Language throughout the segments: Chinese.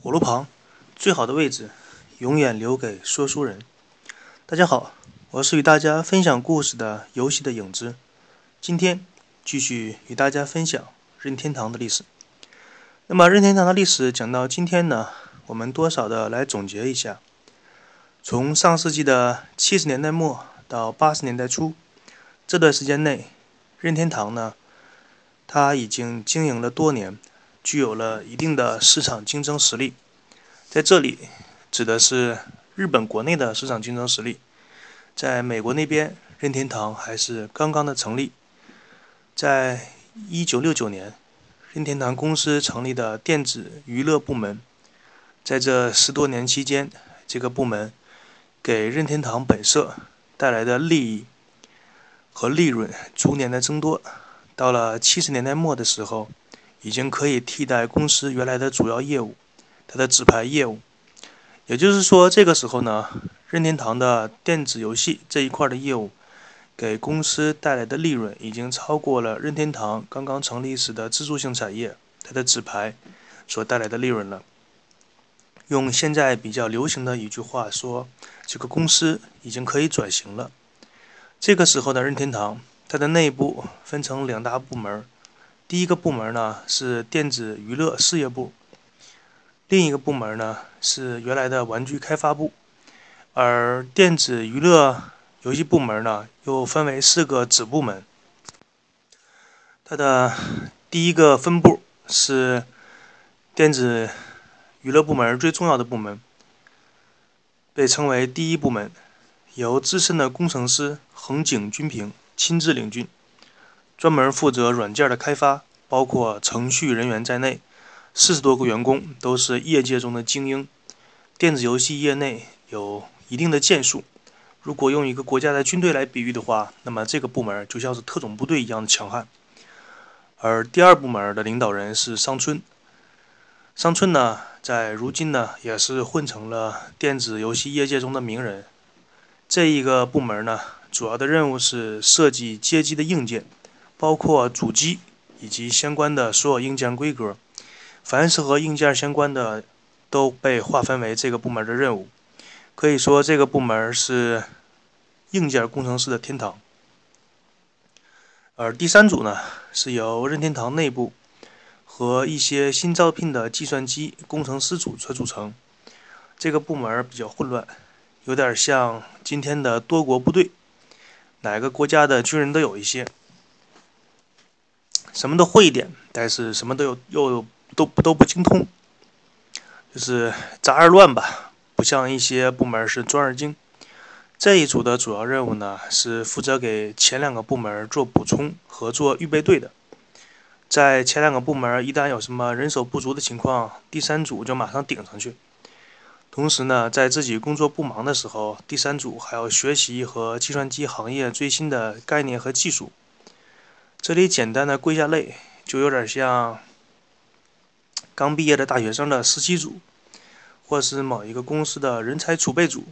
火炉旁，最好的位置永远留给说书人。大家好，我是与大家分享故事的游戏的影子。今天继续与大家分享任天堂的历史。那么，任天堂的历史讲到今天呢，我们多少的来总结一下：从上世纪的七十年代末到八十年代初这段时间内，任天堂呢，它已经经营了多年。具有了一定的市场竞争实力，在这里指的是日本国内的市场竞争实力。在美国那边，任天堂还是刚刚的成立。在一九六九年，任天堂公司成立的电子娱乐部门，在这十多年期间，这个部门给任天堂本社带来的利益和利润逐年的增多。到了七十年代末的时候。已经可以替代公司原来的主要业务，它的纸牌业务。也就是说，这个时候呢，任天堂的电子游戏这一块的业务，给公司带来的利润已经超过了任天堂刚刚成立时的支柱性产业，它的纸牌所带来的利润了。用现在比较流行的一句话说，这个公司已经可以转型了。这个时候的任天堂，它的内部分成两大部门。第一个部门呢是电子娱乐事业部，另一个部门呢是原来的玩具开发部，而电子娱乐游戏部门呢又分为四个子部门。它的第一个分部是电子娱乐部门最重要的部门，被称为第一部门，由资深的工程师横井军平亲自领军。专门负责软件的开发，包括程序人员在内，四十多个员工都是业界中的精英。电子游戏业内有一定的建树。如果用一个国家的军队来比喻的话，那么这个部门就像是特种部队一样的强悍。而第二部门的领导人是商村。商村呢，在如今呢，也是混成了电子游戏业界中的名人。这一个部门呢，主要的任务是设计街机的硬件。包括主机以及相关的所有硬件规格，凡是和硬件相关的都被划分为这个部门的任务。可以说，这个部门是硬件工程师的天堂。而第三组呢，是由任天堂内部和一些新招聘的计算机工程师组所组成。这个部门比较混乱，有点像今天的多国部队，哪个国家的军人都有一些。什么都会一点，但是什么都有又都都不精通，就是杂而乱吧。不像一些部门是专而精。这一组的主要任务呢，是负责给前两个部门做补充和做预备队的。在前两个部门一旦有什么人手不足的情况，第三组就马上顶上去。同时呢，在自己工作不忙的时候，第三组还要学习和计算机行业最新的概念和技术。这里简单的归下类，就有点像刚毕业的大学生的实习组，或是某一个公司的人才储备组。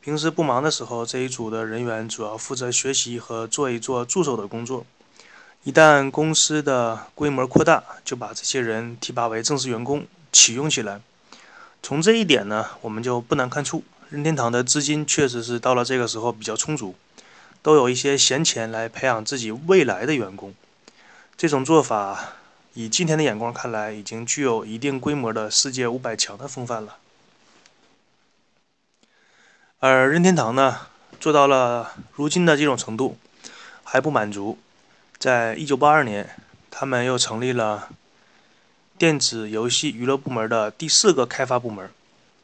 平时不忙的时候，这一组的人员主要负责学习和做一做助手的工作。一旦公司的规模扩大，就把这些人提拔为正式员工，启用起来。从这一点呢，我们就不难看出，任天堂的资金确实是到了这个时候比较充足。都有一些闲钱来培养自己未来的员工，这种做法以今天的眼光看来，已经具有一定规模的世界五百强的风范了。而任天堂呢，做到了如今的这种程度，还不满足。在一九八二年，他们又成立了电子游戏娱乐部门的第四个开发部门，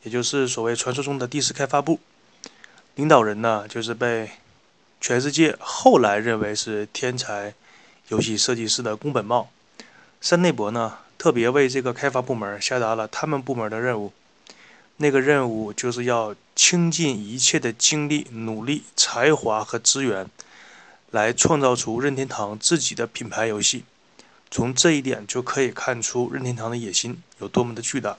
也就是所谓传说中的第四开发部。领导人呢，就是被。全世界后来认为是天才游戏设计师的宫本茂、山内博呢，特别为这个开发部门下达了他们部门的任务。那个任务就是要倾尽一切的精力、努力、才华和资源，来创造出任天堂自己的品牌游戏。从这一点就可以看出任天堂的野心有多么的巨大。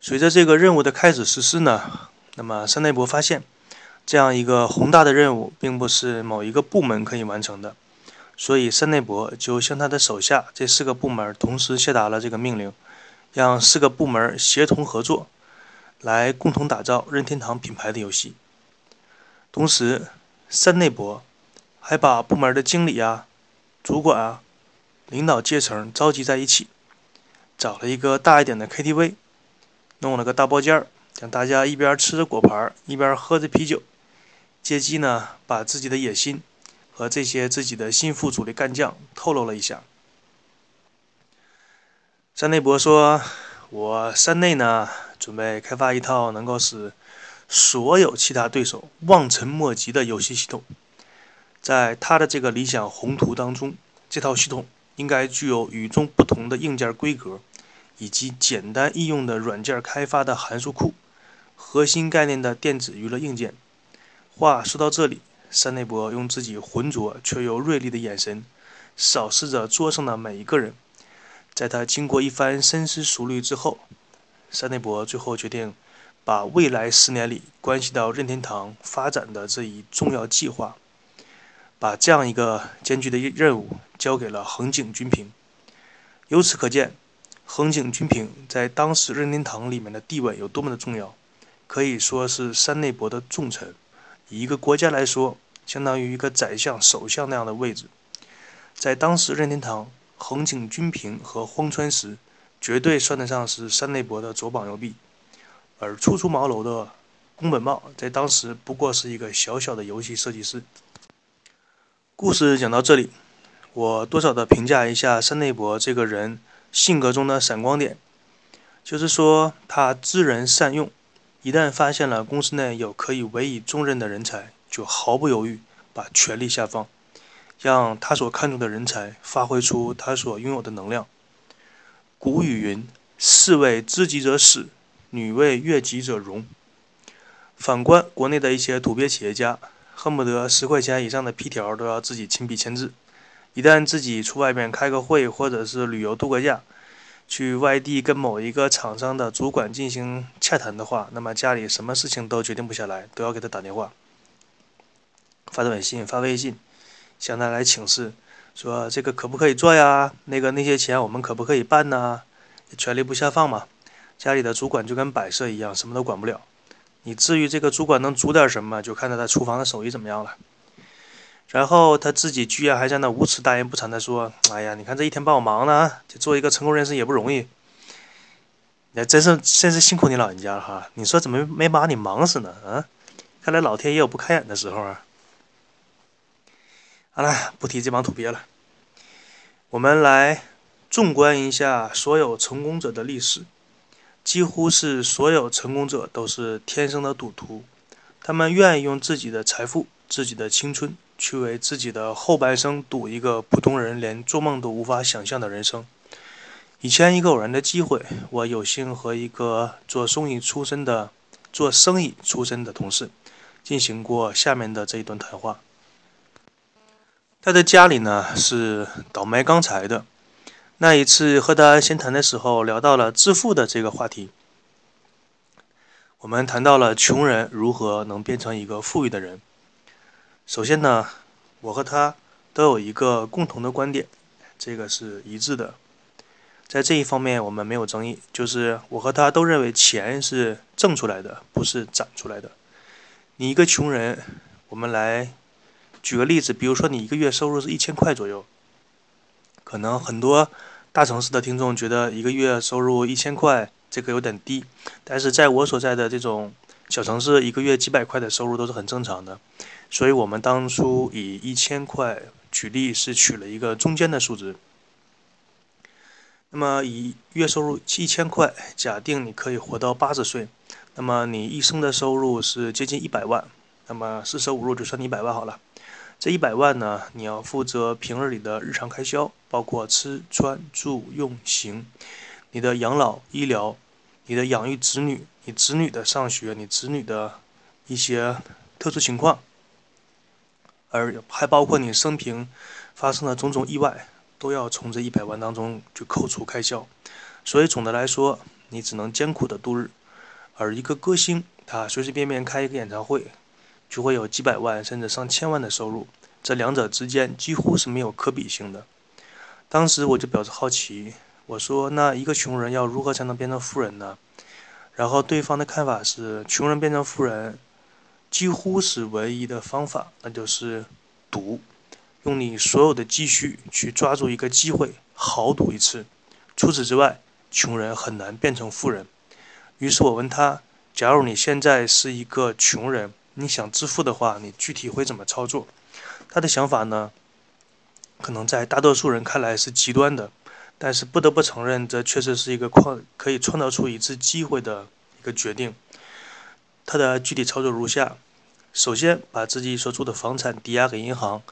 随着这个任务的开始实施呢，那么山内博发现。这样一个宏大的任务，并不是某一个部门可以完成的，所以山内博就向他的手下这四个部门同时下达了这个命令，让四个部门协同合作，来共同打造任天堂品牌的游戏。同时，山内博还把部门的经理啊、主管啊、领导阶层召集在一起，找了一个大一点的 KTV，弄了个大包间儿，让大家一边吃着果盘，一边喝着啤酒，借机呢把自己的野心和这些自己的心腹主力干将透露了一下。山内博说：“我山内呢，准备开发一套能够使所有其他对手望尘莫及的游戏系统。在他的这个理想宏图当中，这套系统应该具有与众不同的硬件规格，以及简单易用的软件开发的函数库，核心概念的电子娱乐硬件。”话说到这里，山内博用自己浑浊却又锐利的眼神扫视着桌上的每一个人。在他经过一番深思熟虑之后，山内博最后决定把未来十年里关系到任天堂发展的这一重要计划，把这样一个艰巨的任务交给了横井军平。由此可见，横井军平在当时任天堂里面的地位有多么的重要，可以说是山内博的重臣。以一个国家来说，相当于一个宰相、首相那样的位置，在当时任天堂。横井军平和荒川石绝对算得上是山内博的左膀右臂，而初出茅庐的宫本茂在当时不过是一个小小的游戏设计师。故事讲到这里，我多少的评价一下山内博这个人性格中的闪光点，就是说他知人善用，一旦发现了公司内有可以委以重任的人才，就毫不犹豫把权力下放。让他所看重的人才发挥出他所拥有的能量。古语云：“士为知己者死，女为悦己者容。”反观国内的一些土鳖企业家，恨不得十块钱以上的批条都要自己亲笔签字。一旦自己出外面开个会，或者是旅游度个假，去外地跟某一个厂商的主管进行洽谈的话，那么家里什么事情都决定不下来，都要给他打电话、发短信、发微信。向他来请示，说这个可不可以做呀？那个那些钱我们可不可以办呢？权力不下放嘛，家里的主管就跟摆设一样，什么都管不了。你至于这个主管能煮点什么，就看他在厨房的手艺怎么样了。然后他自己居然还在那无耻大言不惭地说：“哎呀，你看这一天帮我忙呢，就做一个成功人士也不容易。那真是真是辛苦你老人家了哈！你说怎么没把你忙死呢？啊，看来老天也有不开眼的时候啊。”好了，不提这帮土鳖了。我们来纵观一下所有成功者的历史，几乎是所有成功者都是天生的赌徒。他们愿意用自己的财富、自己的青春，去为自己的后半生赌一个普通人连做梦都无法想象的人生。以前一个偶然的机会，我有幸和一个做生意出身的、做生意出身的同事进行过下面的这一段谈话。他的家里呢是倒卖钢材的。那一次和他闲谈的时候，聊到了致富的这个话题。我们谈到了穷人如何能变成一个富裕的人。首先呢，我和他都有一个共同的观点，这个是一致的。在这一方面我们没有争议，就是我和他都认为钱是挣出来的，不是攒出来的。你一个穷人，我们来。举个例子，比如说你一个月收入是一千块左右，可能很多大城市的听众觉得一个月收入一千块这个有点低，但是在我所在的这种小城市，一个月几百块的收入都是很正常的。所以我们当初以一千块举例，是取了一个中间的数值。那么以月收入一千块，假定你可以活到八十岁，那么你一生的收入是接近一百万，那么四舍五入就算你一百万好了。这一百万呢，你要负责平日里的日常开销，包括吃穿住用行，你的养老医疗，你的养育子女，你子女的上学，你子女的一些特殊情况，而还包括你生平发生的种种意外，都要从这一百万当中去扣除开销。所以总的来说，你只能艰苦的度日。而一个歌星，他随随便便开一个演唱会。就会有几百万甚至上千万的收入，这两者之间几乎是没有可比性的。当时我就表示好奇，我说：“那一个穷人要如何才能变成富人呢？”然后对方的看法是：穷人变成富人，几乎是唯一的方法，那就是赌，用你所有的积蓄去抓住一个机会，豪赌一次。除此之外，穷人很难变成富人。于是我问他：“假如你现在是一个穷人，你想致富的话，你具体会怎么操作？”他的想法呢，可能在大多数人看来是极端的，但是不得不承认，这确实是一个创可以创造出一次机会的一个决定。他的具体操作如下：首先，把自己所住的房产抵押给银行，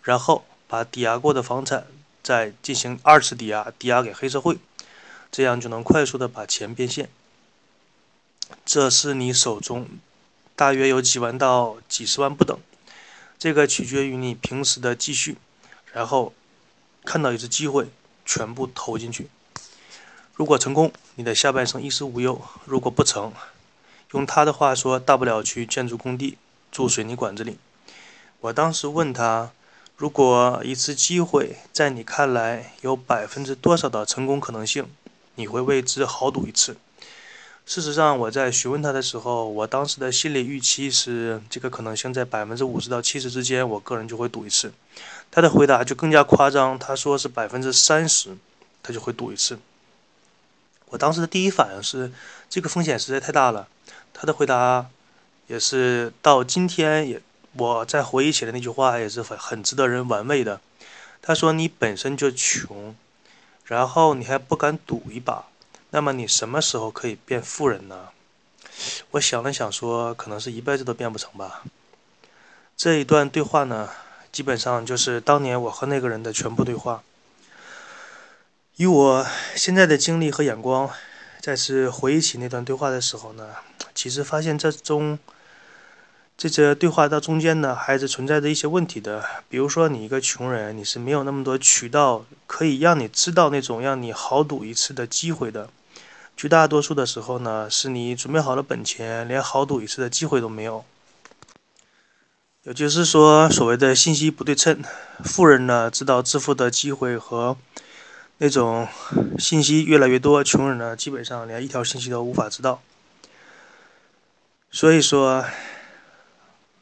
然后把抵押过的房产再进行二次抵押，抵押给黑社会，这样就能快速的把钱变现。这是你手中大约有几万到几十万不等。这个取决于你平时的积蓄，然后看到一次机会，全部投进去。如果成功，你的下半生衣食无忧；如果不成，用他的话说，大不了去建筑工地、住水泥管子里。我当时问他，如果一次机会在你看来有百分之多少的成功可能性，你会为之豪赌一次？事实上，我在询问他的时候，我当时的心理预期是这个可能性在百分之五十到七十之间，我个人就会赌一次。他的回答就更加夸张，他说是百分之三十，他就会赌一次。我当时的第一反应是这个风险实在太大了。他的回答也是到今天也我在回忆起来那句话也是很很值得人玩味的。他说：“你本身就穷，然后你还不敢赌一把。”那么你什么时候可以变富人呢？我想了想，说可能是一辈子都变不成吧。这一段对话呢，基本上就是当年我和那个人的全部对话。以我现在的经历和眼光，再次回忆起那段对话的时候呢，其实发现这中。这些对话到中间呢，还是存在着一些问题的。比如说，你一个穷人，你是没有那么多渠道可以让你知道那种让你豪赌一次的机会的。绝大多数的时候呢，是你准备好了本钱，连豪赌一次的机会都没有。也就是说，所谓的信息不对称，富人呢知道致富的机会和那种信息越来越多，穷人呢基本上连一条信息都无法知道。所以说。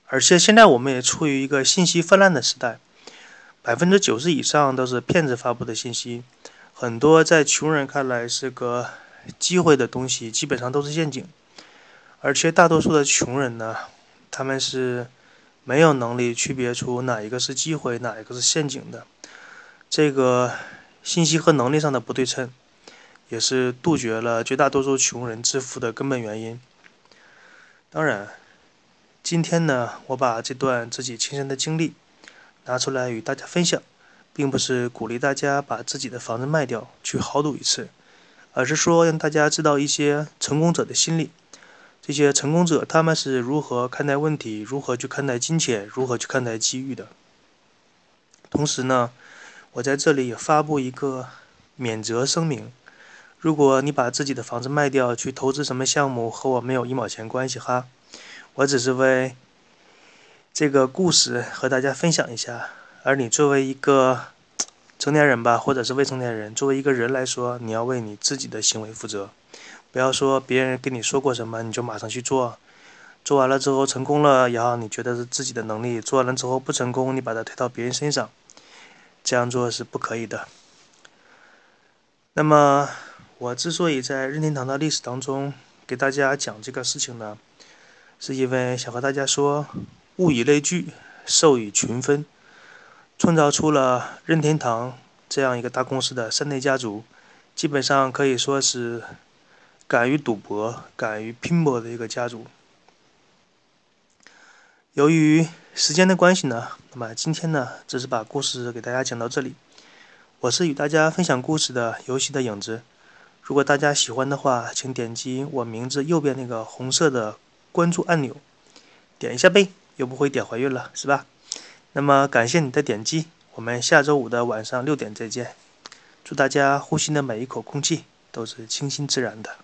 而且现在我们也处于一个信息泛滥的时代，百分之九十以上都是骗子发布的信息，很多在穷人看来是个机会的东西，基本上都是陷阱。而且大多数的穷人呢，他们是没有能力区别出哪一个是机会，哪一个是陷阱的。这个信息和能力上的不对称，也是杜绝了绝大多数穷人致富的根本原因。当然。今天呢，我把这段自己亲身的经历拿出来与大家分享，并不是鼓励大家把自己的房子卖掉去豪赌一次，而是说让大家知道一些成功者的心理。这些成功者他们是如何看待问题，如何去看待金钱，如何去看待机遇的。同时呢，我在这里也发布一个免责声明：如果你把自己的房子卖掉去投资什么项目，和我没有一毛钱关系哈。我只是为这个故事和大家分享一下，而你作为一个成年人吧，或者是未成年人，作为一个人来说，你要为你自己的行为负责。不要说别人跟你说过什么，你就马上去做，做完了之后成功了，然后你觉得是自己的能力；做完了之后不成功，你把它推到别人身上，这样做是不可以的。那么，我之所以在任天堂的历史当中给大家讲这个事情呢？是因为想和大家说，物以类聚，兽以群分，创造出了任天堂这样一个大公司的三代家族，基本上可以说是敢于赌博、敢于拼搏的一个家族。由于时间的关系呢，那么今天呢，只是把故事给大家讲到这里。我是与大家分享故事的游戏的影子。如果大家喜欢的话，请点击我名字右边那个红色的。关注按钮，点一下呗，又不会点怀孕了，是吧？那么感谢你的点击，我们下周五的晚上六点再见。祝大家呼吸的每一口空气都是清新自然的。